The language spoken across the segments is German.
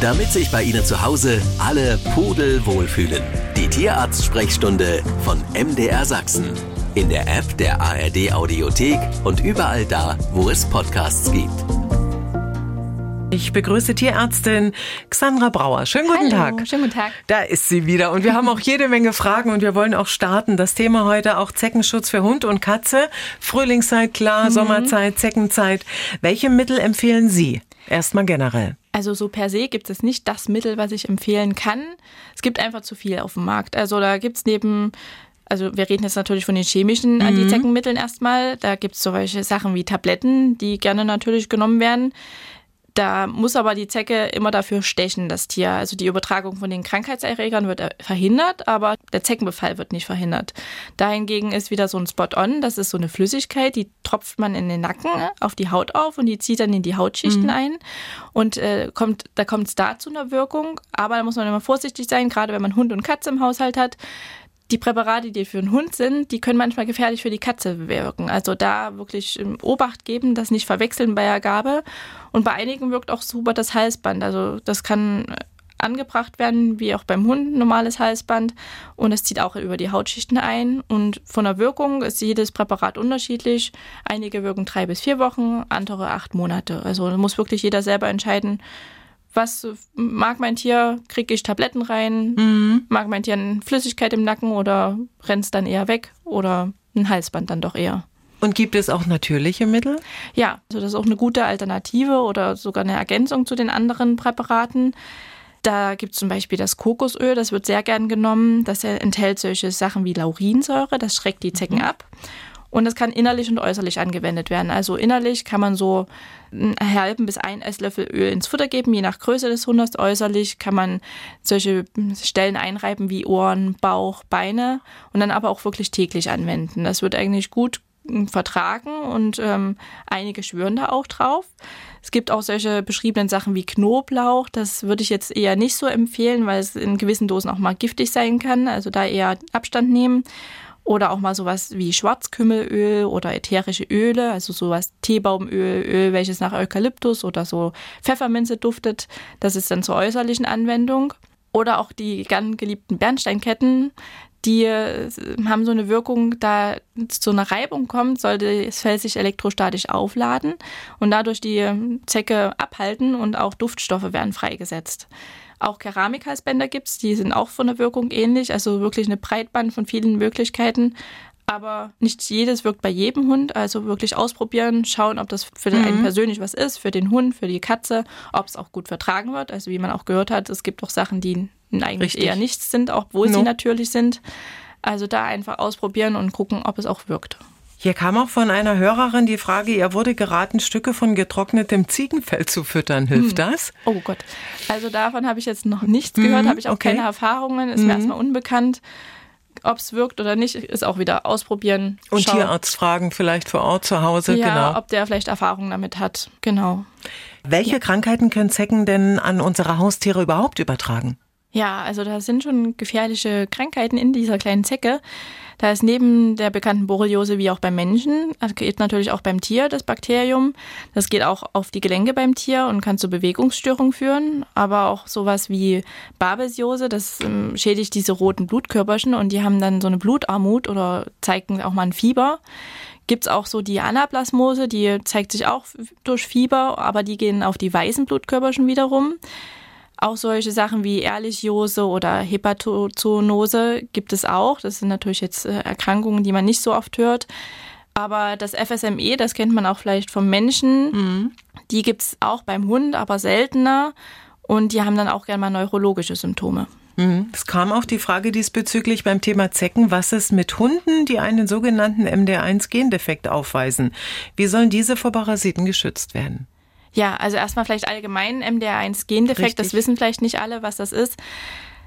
Damit sich bei Ihnen zu Hause alle Pudel wohlfühlen. Die Tierarzt-Sprechstunde von MDR Sachsen. In der App der ARD Audiothek und überall da, wo es Podcasts gibt. Ich begrüße Tierärztin Xandra Brauer. Schönen guten Hallo, Tag. Schönen guten Tag. Da ist sie wieder und wir haben auch jede Menge Fragen und wir wollen auch starten. Das Thema heute auch Zeckenschutz für Hund und Katze. Frühlingszeit, klar, Mhm. Sommerzeit, Zeckenzeit. Welche Mittel empfehlen Sie? Erstmal generell. Also so per se gibt es nicht das Mittel, was ich empfehlen kann. Es gibt einfach zu viel auf dem Markt. Also da gibt es neben, also wir reden jetzt natürlich von den chemischen Antizeckenmitteln erstmal. Da gibt es solche Sachen wie Tabletten, die gerne natürlich genommen werden. Da muss aber die Zecke immer dafür stechen, das Tier. Also die Übertragung von den Krankheitserregern wird äh, verhindert, aber der Zeckenbefall wird nicht verhindert. Dahingegen ist wieder so ein Spot-on, das ist so eine Flüssigkeit, die tropft man in den Nacken auf die Haut auf und die zieht dann in die Hautschichten ein. Und äh, kommt, da kommt es da zu einer Wirkung. Aber da muss man immer vorsichtig sein, gerade wenn man Hund und Katze im Haushalt hat die Präparate, die für den Hund sind, die können manchmal gefährlich für die Katze wirken. Also da wirklich Obacht geben, das nicht verwechseln bei der Gabe. Und bei einigen wirkt auch super das Halsband. Also das kann angebracht werden, wie auch beim Hund normales Halsband. Und es zieht auch über die Hautschichten ein. Und von der Wirkung ist jedes Präparat unterschiedlich. Einige wirken drei bis vier Wochen, andere acht Monate. Also da muss wirklich jeder selber entscheiden, was mag mein Tier, kriege ich Tabletten rein, mag mein Tier eine Flüssigkeit im Nacken oder rennt es dann eher weg oder ein Halsband dann doch eher. Und gibt es auch natürliche Mittel? Ja, also das ist auch eine gute Alternative oder sogar eine Ergänzung zu den anderen Präparaten. Da gibt es zum Beispiel das Kokosöl, das wird sehr gern genommen. Das enthält solche Sachen wie Laurinsäure, das schreckt die Zecken ab. Und das kann innerlich und äußerlich angewendet werden. Also innerlich kann man so einen halben bis ein Esslöffel Öl ins Futter geben, je nach Größe des Hundes. Äußerlich kann man solche Stellen einreiben wie Ohren, Bauch, Beine und dann aber auch wirklich täglich anwenden. Das wird eigentlich gut vertragen und ähm, einige schwören da auch drauf. Es gibt auch solche beschriebenen Sachen wie Knoblauch. Das würde ich jetzt eher nicht so empfehlen, weil es in gewissen Dosen auch mal giftig sein kann. Also da eher Abstand nehmen. Oder auch mal sowas wie Schwarzkümmelöl oder ätherische Öle, also sowas Teebaumöl, Öl, welches nach Eukalyptus oder so Pfefferminze duftet. Das ist dann zur äußerlichen Anwendung. Oder auch die gern geliebten Bernsteinketten, die äh, haben so eine Wirkung, da zu einer Reibung kommt, sollte das Fell sich elektrostatisch aufladen und dadurch die ähm, Zecke abhalten und auch Duftstoffe werden freigesetzt. Auch Keramikhalsbänder gibt es, die sind auch von der Wirkung ähnlich, also wirklich eine Breitband von vielen Möglichkeiten. Aber nicht jedes wirkt bei jedem Hund. Also wirklich ausprobieren, schauen, ob das für den einen persönlich was ist, für den Hund, für die Katze, ob es auch gut vertragen wird. Also wie man auch gehört hat, es gibt auch Sachen, die eigentlich Richtig. eher nichts sind, obwohl No. sie natürlich sind. Also da einfach ausprobieren und gucken, ob es auch wirkt. Hier kam auch von einer Hörerin die Frage, ihr wurde geraten, Stücke von getrocknetem Ziegenfell zu füttern. Hilft das? Oh Gott. Also davon habe ich jetzt noch nichts gehört, habe ich auch okay. keine Erfahrungen, ist mir erstmal unbekannt. Ob es wirkt oder nicht, ist auch wieder ausprobieren. Und schauen. Tierarztfragen vielleicht vor Ort zu Hause, Ja, genau. ob der vielleicht Erfahrungen damit hat. Genau. Welche Krankheiten können Zecken denn an unsere Haustiere überhaupt übertragen? Ja, also da sind schon gefährliche Krankheiten in dieser kleinen Zecke. Da ist neben der bekannten Borreliose wie auch beim Menschen, das geht natürlich auch beim Tier das Bakterium. Das geht auch auf die Gelenke beim Tier und kann zu Bewegungsstörungen führen. Aber auch sowas wie Babesiose, das ähm, schädigt diese roten Blutkörperchen und die haben dann so eine Blutarmut oder zeigen auch mal ein Fieber. Gibt's auch so die Anaplasmose, die zeigt sich auch durch Fieber, aber die gehen auf die weißen Blutkörperchen wiederum. Auch solche Sachen wie Ehrlichiose oder Hepatozoonose gibt es auch. Das sind natürlich jetzt äh, Erkrankungen, die man nicht so oft hört. Aber das FSME, das kennt man auch vielleicht vom Menschen, die gibt es auch beim Hund, aber seltener. Und die haben dann auch gerne mal neurologische Symptome. Mhm. Es kam auch die Frage diesbezüglich beim Thema Zecken, was ist mit Hunden, die einen sogenannten MDR1-Gendefekt aufweisen? Wie sollen diese vor Parasiten geschützt werden? Ja, also erstmal vielleicht allgemein MDR1-Gendefekt, Richtig. das wissen vielleicht nicht alle, was das ist.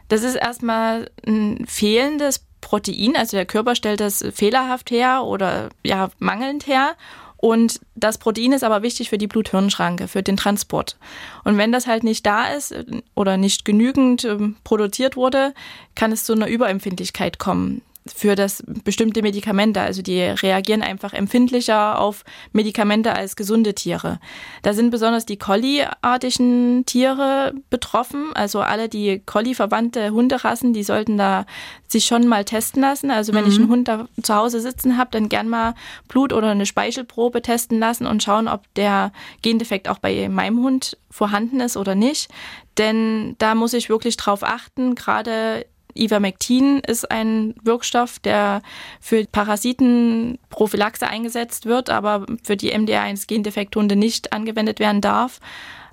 Das ist erstmal ein fehlendes Protein, also der Körper stellt das fehlerhaft her oder ja mangelnd her. Und das Protein ist aber wichtig für die Blut-Hirn-Schranke, für den Transport. Und wenn das halt nicht da ist äh, oder nicht genügend ähm, produziert wurde, kann es zu einer Überempfindlichkeit kommen. Für das bestimmte Medikamente. Also die reagieren einfach empfindlicher auf Medikamente als gesunde Tiere. Da sind besonders die Collie-artigen Tiere betroffen. Also alle die Collie-verwandte Hunderassen, die sollten da sich schon mal testen lassen. Also wenn mhm. ich einen Hund da zu Hause sitzen habe, dann gern mal Blut oder eine Speichelprobe testen lassen und schauen, ob der Gendefekt auch bei meinem Hund vorhanden ist oder nicht. Denn da muss ich wirklich drauf achten, gerade Ivermectin ist ein Wirkstoff, der für Parasitenprophylaxe eingesetzt wird, aber für die MDR1-Gendefekthunde nicht angewendet werden darf.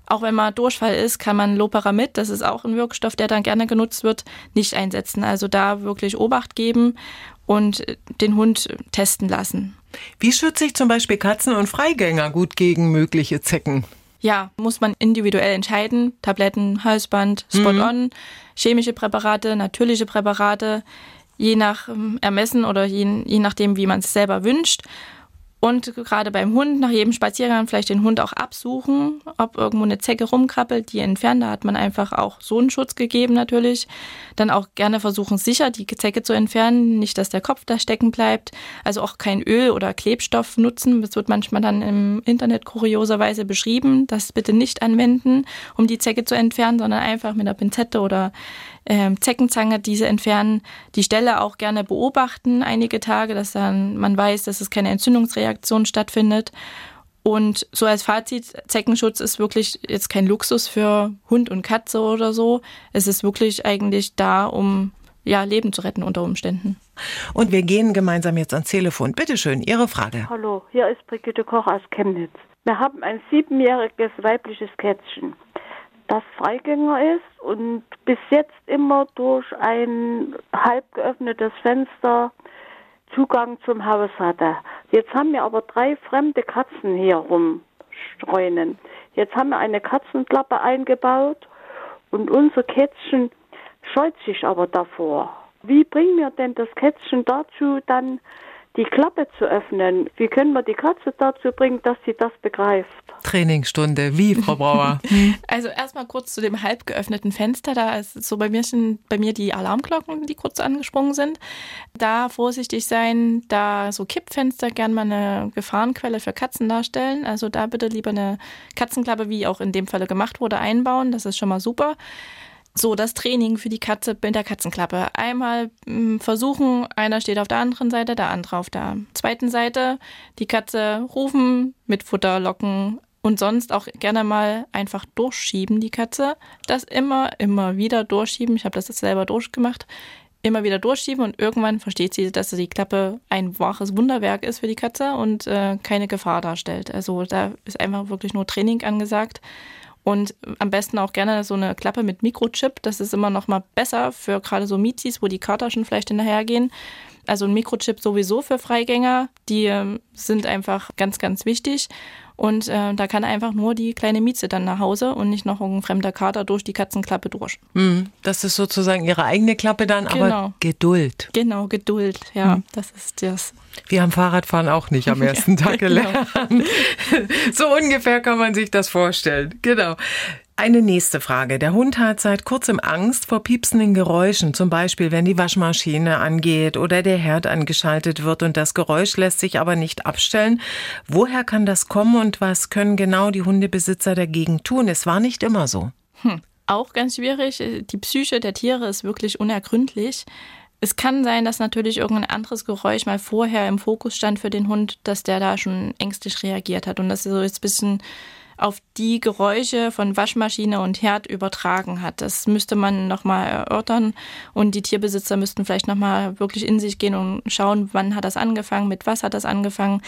Auch wenn mal Durchfall ist, kann man Loperamid, das ist auch ein Wirkstoff, der dann gerne genutzt wird, nicht einsetzen. Also da wirklich Obacht geben und den Hund testen lassen. Wie schütze ich zum Beispiel Katzen und Freigänger gut gegen mögliche Zecken? Ja, muss man individuell entscheiden. Tabletten, Halsband, Spot-on, mhm. chemische Präparate, natürliche Präparate, je nach ähm, Ermessen oder je, je nachdem, wie man es selber wünscht. Und gerade beim Hund, nach jedem Spaziergang vielleicht den Hund auch absuchen, ob irgendwo eine Zecke rumkrabbelt, die entfernen. Da hat man einfach auch so einen Schutz gegeben natürlich. Dann auch gerne versuchen, sicher die Zecke zu entfernen, nicht, dass der Kopf da stecken bleibt. Also auch kein Öl oder Klebstoff nutzen. Das wird manchmal dann im Internet kurioserweise beschrieben. Das bitte nicht anwenden, um die Zecke zu entfernen, sondern einfach mit einer Pinzette oder ähm, Zeckenzange diese entfernen. Die Stelle auch gerne beobachten einige Tage, dass dann man weiß, dass es keine Entzündungsreaktion stattfindet. Und so als Fazit, Zeckenschutz ist wirklich jetzt kein Luxus für Hund und Katze oder so. Es ist wirklich eigentlich da, um ja, Leben zu retten unter Umständen. Und wir gehen gemeinsam jetzt ans Telefon. Bitte schön, Ihre Frage. Hallo, hier ist Brigitte Koch aus Chemnitz. Wir haben ein siebenjähriges weibliches Kätzchen das Freigänger ist und bis jetzt immer durch ein halb geöffnetes Fenster Zugang zum Haus hatte. Jetzt haben wir aber drei fremde Katzen hier rumstreunen. Jetzt haben wir eine Katzenklappe eingebaut und unser Kätzchen scheut sich aber davor. Wie bringen wir denn das Kätzchen dazu, dann die Klappe zu öffnen. Wie können wir die Katze dazu bringen, dass sie das begreift? Trainingsstunde, wie, Frau Brauer? also erstmal kurz zu dem halb geöffneten Fenster. Da ist so bei mir sind bei mir die Alarmglocken, die kurz angesprungen sind. Da vorsichtig sein, da so Kippfenster gern mal eine Gefahrenquelle für Katzen darstellen. Also da bitte lieber eine Katzenklappe, wie auch in dem Falle gemacht wurde, einbauen. Das ist schon mal super. So, das Training für die Katze mit der Katzenklappe. Einmal hm, versuchen, einer steht auf der anderen Seite, der andere auf der zweiten Seite. Die Katze rufen, mit Futter locken und sonst auch gerne mal einfach durchschieben, die Katze. Das immer, immer wieder durchschieben. Ich habe das jetzt selber durchgemacht. Immer wieder durchschieben und irgendwann versteht sie, dass die Klappe ein wahres Wunderwerk ist für die Katze und äh, keine Gefahr darstellt. Also da ist einfach wirklich nur Training angesagt. Und am besten auch gerne so eine Klappe mit Mikrochip. Das ist immer noch mal besser für gerade so Mietis, wo die Kater schon vielleicht hinterhergehen. Also ein Mikrochip sowieso für Freigänger. Die äh, sind einfach ganz, ganz wichtig. Und äh, da kann einfach nur die kleine Mieze dann nach Hause und nicht noch ein fremder Kater durch die Katzenklappe durch. Mhm. Das ist sozusagen ihre eigene Klappe dann, genau. aber Geduld. Genau, Geduld, ja, mhm. das ist das. Wir haben Fahrradfahren auch nicht am ersten Tag genau. gelernt. so ungefähr kann man sich das vorstellen. Genau. Eine nächste Frage. Der Hund hat seit kurzem Angst vor piepsenden Geräuschen, zum Beispiel wenn die Waschmaschine angeht oder der Herd angeschaltet wird und das Geräusch lässt sich aber nicht abstellen. Woher kann das kommen und was können genau die Hundebesitzer dagegen tun? Es war nicht immer so. Hm. Auch ganz schwierig. Die Psyche der Tiere ist wirklich unergründlich. Es kann sein, dass natürlich irgendein anderes Geräusch mal vorher im Fokus stand für den Hund, dass der da schon ängstlich reagiert hat und dass er so jetzt ein bisschen auf die Geräusche von Waschmaschine und Herd übertragen hat. Das müsste man nochmal erörtern und die Tierbesitzer müssten vielleicht nochmal wirklich in sich gehen und schauen, wann hat das angefangen, mit was hat das angefangen.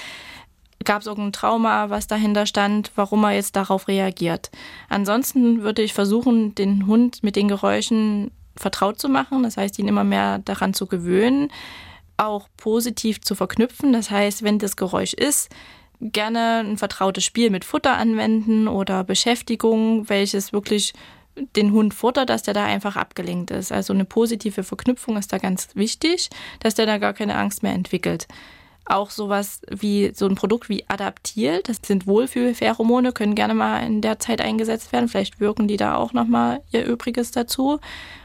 Gab es irgendein Trauma, was dahinter stand, warum er jetzt darauf reagiert? Ansonsten würde ich versuchen, den Hund mit den Geräuschen vertraut zu machen, das heißt, ihn immer mehr daran zu gewöhnen, auch positiv zu verknüpfen. Das heißt, wenn das Geräusch ist, gerne ein vertrautes Spiel mit Futter anwenden oder Beschäftigung, welches wirklich den Hund futtert, dass der da einfach abgelenkt ist. Also eine positive Verknüpfung ist da ganz wichtig, dass der da gar keine Angst mehr entwickelt. Auch sowas wie so ein Produkt wie Adaptil, das sind Wohlfühlpheromone, können gerne mal in der Zeit eingesetzt werden. Vielleicht wirken die da auch nochmal ihr Übriges dazu.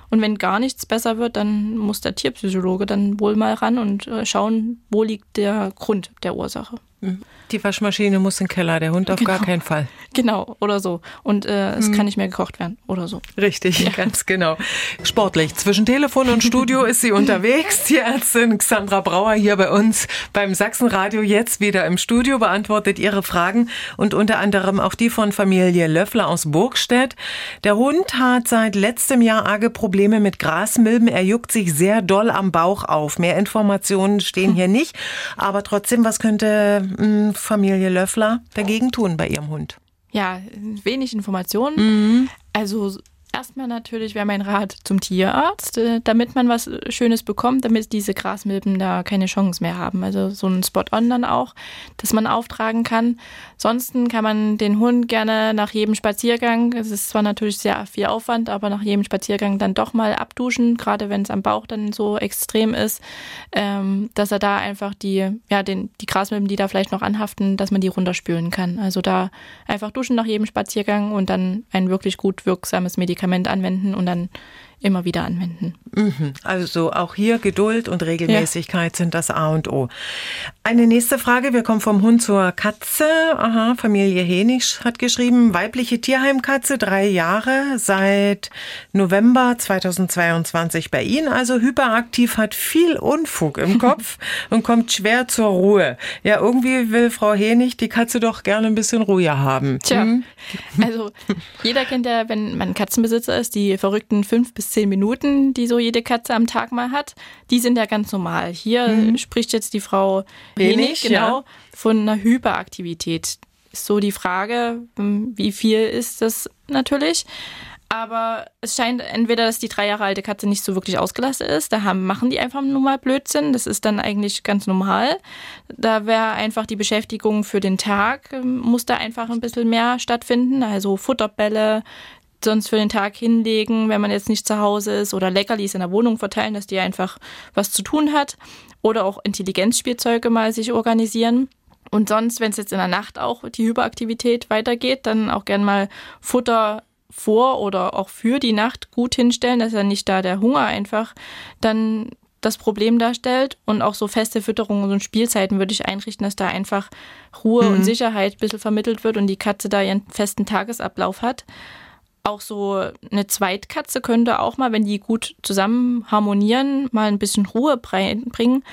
Und wenn gar nichts besser wird, dann muss der Tierpsychologe dann wohl mal ran und äh, schauen, wo liegt der Grund der Ursache. Mhm. Die Waschmaschine muss in den Keller, der Hund auf genau. gar keinen Fall. Genau, oder so. Und äh, es hm. kann nicht mehr gekocht werden, oder so. Richtig, ja. ganz genau. Sportlich. Zwischen Telefon und Studio ist sie unterwegs. Die Ärztin Xandra Brauer hier bei uns beim Sachsenradio jetzt wieder im Studio, beantwortet ihre Fragen und unter anderem auch die von Familie Löffler aus Burgstedt. Der Hund hat seit letztem Jahr arge Probleme mit Grasmilben. Er juckt sich sehr doll am Bauch auf. Mehr Informationen stehen hier nicht. Aber trotzdem, was könnte Familie Löffler dagegen tun bei ihrem Hund? Ja, wenig Informationen. Mhm. Also erstmal natürlich wäre mein Rat zum Tierarzt, äh, damit man was Schönes bekommt, damit diese Grasmilben da keine Chance mehr haben. Also so ein Spot-on dann auch, dass man auftragen kann. Ansonsten kann man den Hund gerne nach jedem Spaziergang, es ist zwar natürlich sehr viel Aufwand, aber nach jedem Spaziergang dann doch mal abduschen, gerade wenn es am Bauch dann so extrem ist, ähm, dass er da einfach die, ja, den, die Grasmilben, die da vielleicht noch anhaften, dass man die runterspülen kann. Also da einfach duschen nach jedem Spaziergang und dann ein wirklich gut wirksames Medikament Medikament anwenden und dann immer wieder anwenden. Mhm. Also auch hier Geduld und Regelmäßigkeit ja. sind das A und O. Eine nächste Frage. Wir kommen vom Hund zur Katze. Aha, Familie Henisch hat geschrieben, weibliche Tierheimkatze, drei Jahre, seit November 2022 bei Ihnen. Also hyperaktiv, hat viel Unfug im Kopf und kommt schwer zur Ruhe. Ja, irgendwie will Frau Henig die Katze doch gerne ein bisschen Ruhe haben. Tja, hm? also jeder kennt ja, wenn man Katzenbesitzer ist, die verrückten fünf bis zehn Minuten, die so jede Katze am Tag mal hat, die sind ja ganz normal. Hier mhm. spricht jetzt die Frau Wenig, genau, ja. von einer Hyperaktivität. Ist so die Frage, hm, wie viel ist das natürlich? Aber es scheint entweder, dass die drei Jahre alte Katze nicht so wirklich ausgelastet ist. Da haben, machen die einfach nur mal Blödsinn. Das ist dann eigentlich ganz normal. Da wäre einfach die Beschäftigung für den Tag, hm, muss da einfach ein bisschen mehr stattfinden. Also Futterbälle, sonst für den Tag hinlegen, wenn man jetzt nicht zu Hause ist oder Leckerlis in der Wohnung verteilen, dass die einfach was zu tun hat oder auch Intelligenzspielzeuge mal sich organisieren. Und sonst, wenn es jetzt in der Nacht auch die Hyperaktivität weitergeht, dann auch gern mal Futter vor oder auch für die Nacht gut hinstellen, dass er nicht da der Hunger einfach dann das Problem darstellt und auch so feste Fütterungen und Spielzeiten würde ich einrichten, dass da einfach Ruhe mhm. und Sicherheit ein bisschen vermittelt wird und die Katze da ihren festen Tagesablauf hat. Auch so eine Zweitkatze könnte auch mal, wenn die gut zusammen harmonieren, mal ein bisschen Ruhe bringen.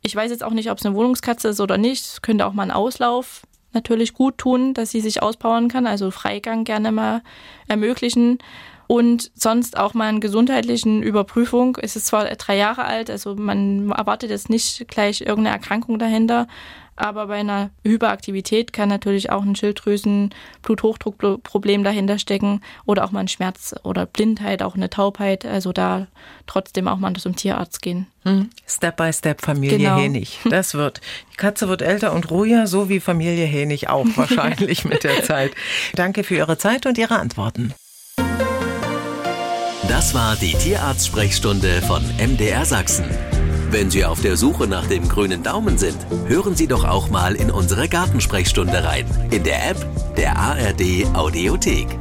Ich weiß jetzt auch nicht, ob es eine Wohnungskatze ist oder nicht. Es könnte auch mal einen Auslauf natürlich gut tun, dass sie sich auspowern kann, also Freigang gerne mal ermöglichen. Und sonst auch mal eine gesundheitlichen Überprüfung. Es ist zwar drei Jahre alt, also man erwartet jetzt nicht gleich irgendeine Erkrankung dahinter, aber bei einer Hyperaktivität kann natürlich auch ein Schilddrüsen-Bluthochdruckproblem dahinter stecken oder auch mal ein Schmerz oder Blindheit, auch eine Taubheit. Also da trotzdem auch mal zum Tierarzt gehen. Hm. Step by Step Familie genau. Henig. Das wird. Die Katze wird älter und ruhiger, so wie Familie Henig auch wahrscheinlich mit der Zeit. Danke für Ihre Zeit und Ihre Antworten. Das war die Tierarzt-Sprechstunde von MDR Sachsen. Wenn Sie auf der Suche nach dem grünen Daumen sind, hören Sie doch auch mal in unsere Gartensprechstunde rein. In der App der ARD Audiothek.